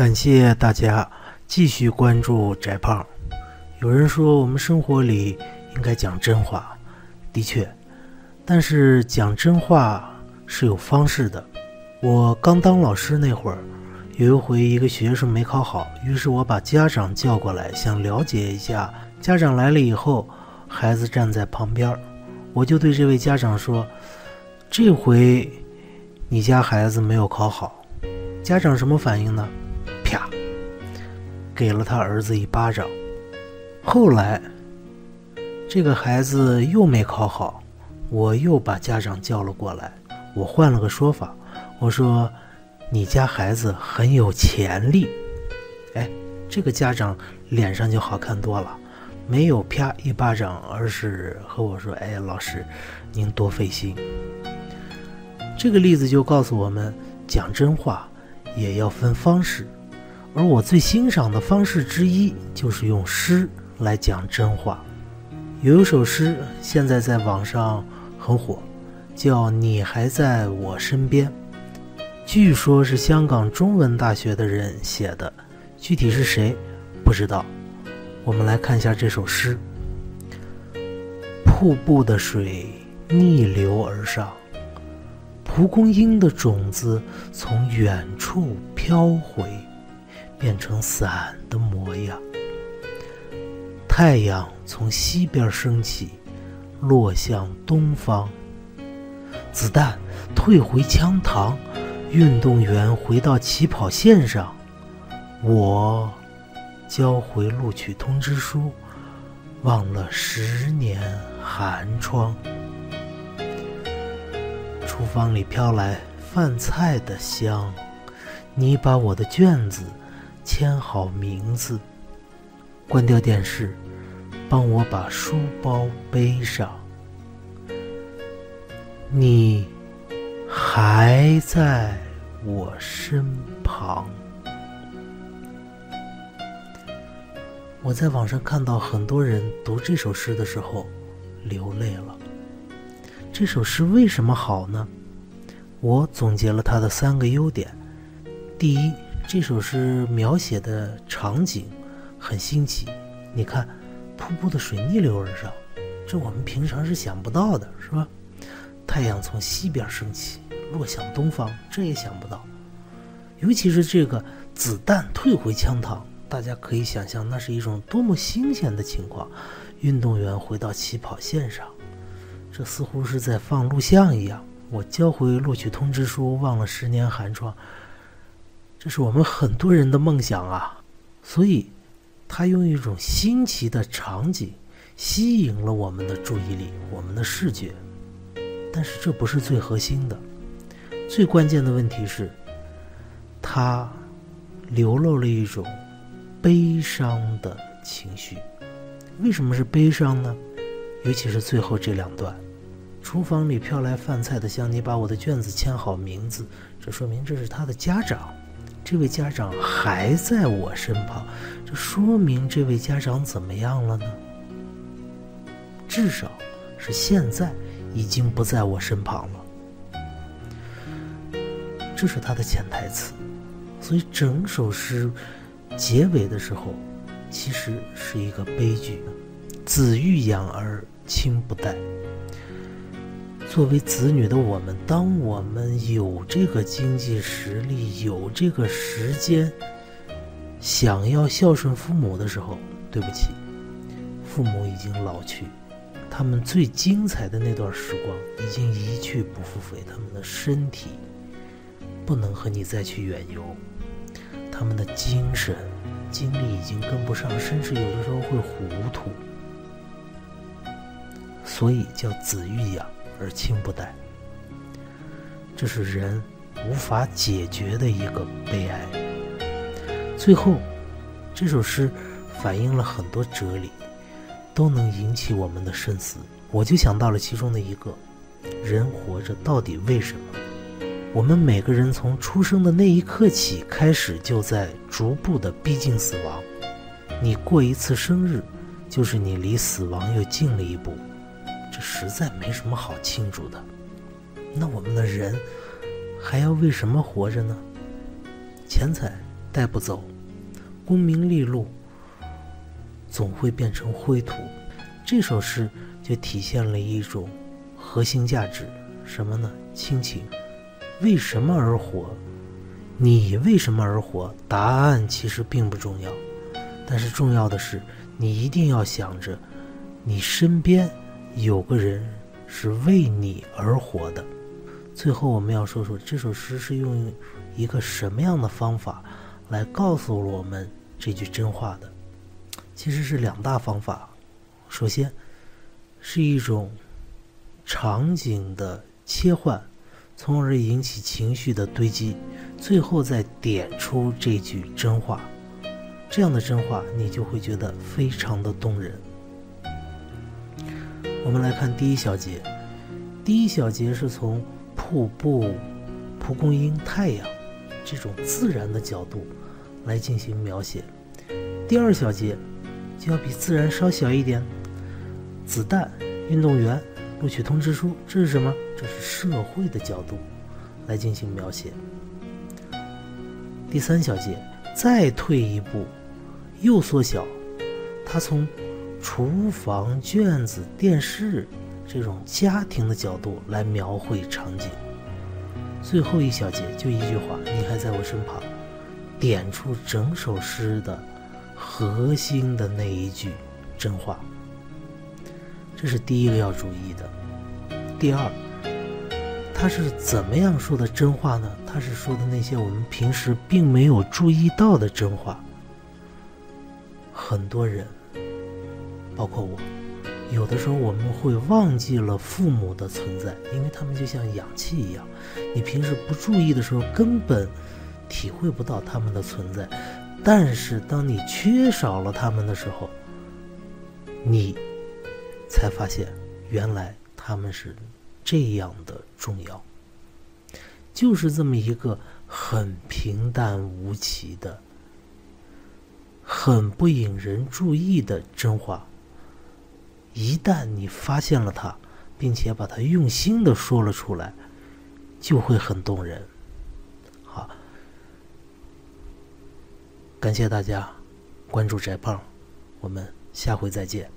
感谢大家继续关注翟胖。有人说我们生活里应该讲真话，的确，但是讲真话是有方式的。我刚当老师那会儿，有一回一个学生没考好，于是我把家长叫过来，想了解一下。家长来了以后，孩子站在旁边，我就对这位家长说：“这回你家孩子没有考好。”家长什么反应呢？给了他儿子一巴掌。后来，这个孩子又没考好，我又把家长叫了过来，我换了个说法，我说：“你家孩子很有潜力。”哎，这个家长脸上就好看多了，没有啪一巴掌，而是和我说：“哎，老师，您多费心。”这个例子就告诉我们，讲真话。也要分方式，而我最欣赏的方式之一就是用诗来讲真话。有一首诗现在在网上很火，叫《你还在我身边》，据说是香港中文大学的人写的，具体是谁不知道。我们来看一下这首诗：瀑布的水逆流而上。蒲公英的种子从远处飘回，变成伞的模样。太阳从西边升起，落向东方。子弹退回枪膛，运动员回到起跑线上。我交回录取通知书，忘了十年寒窗。厨房里飘来饭菜的香，你把我的卷子签好名字，关掉电视，帮我把书包背上。你还在我身旁。我在网上看到很多人读这首诗的时候流泪了。这首诗为什么好呢？我总结了它的三个优点。第一，这首诗描写的场景很新奇。你看，瀑布的水逆流而上，这我们平常是想不到的，是吧？太阳从西边升起，落向东方，这也想不到。尤其是这个子弹退回枪膛，大家可以想象，那是一种多么新鲜的情况。运动员回到起跑线上。这似乎是在放录像一样。我交回录取通知书，忘了十年寒窗。这是我们很多人的梦想啊！所以，他用一种新奇的场景吸引了我们的注意力，我们的视觉。但是这不是最核心的，最关键的问题是，他流露了一种悲伤的情绪。为什么是悲伤呢？尤其是最后这两段，厨房里飘来饭菜的香，你把我的卷子签好名字，这说明这是他的家长，这位家长还在我身旁，这说明这位家长怎么样了呢？至少是现在已经不在我身旁了，这是他的潜台词。所以整首诗结尾的时候，其实是一个悲剧。子欲养而亲不待。作为子女的我们，当我们有这个经济实力、有这个时间，想要孝顺父母的时候，对不起，父母已经老去，他们最精彩的那段时光已经一去不复返，他们的身体不能和你再去远游，他们的精神、精力已经跟不上，甚至有的时候会糊涂。所以叫子欲养而亲不待，这是人无法解决的一个悲哀。最后，这首诗反映了很多哲理，都能引起我们的深思。我就想到了其中的一个：人活着到底为什么？我们每个人从出生的那一刻起，开始就在逐步的逼近死亡。你过一次生日，就是你离死亡又近了一步。实在没什么好庆祝的，那我们的人还要为什么活着呢？钱财带不走，功名利禄总会变成灰土。这首诗就体现了一种核心价值，什么呢？亲情。为什么而活？你为什么而活？答案其实并不重要，但是重要的是，你一定要想着，你身边有个人是为你而活的。最后，我们要说说这首诗是用一个什么样的方法来告诉我们这句真话的？其实是两大方法。首先，是一种场景的切换，从而引起情绪的堆积，最后再点出这句真话。这样的真话，你就会觉得非常的动人。我们来看第一小节，第一小节是从瀑布、蒲公英、太阳这种自然的角度来进行描写。第二小节就要比自然稍小一点。子弹、运动员、录取通知书，这是什么？这是社会的角度来进行描写。第三小节再退一步，又缩小，它从厨房、卷子、电视这种家庭的角度来描绘场景。最后一小节就一句话：“你还在我身旁”，点出整首诗的核心的那一句真话。这是第一个要注意的。第二，他是怎么样说的真话呢？他是说的那些我们平时并没有注意到的真话。很多人，包括我，有的时候我们会忘记了父母的存在，因为他们就像氧气一样，你平时不注意的时候根本体会不到他们的存在。但是当你缺少了他们的时候，你。才发现，原来他们是这样的重要。就是这么一个很平淡无奇的、很不引人注意的真话，一旦你发现了它，并且把它用心的说了出来，就会很动人。好，感谢大家关注翟胖，我们下回再见。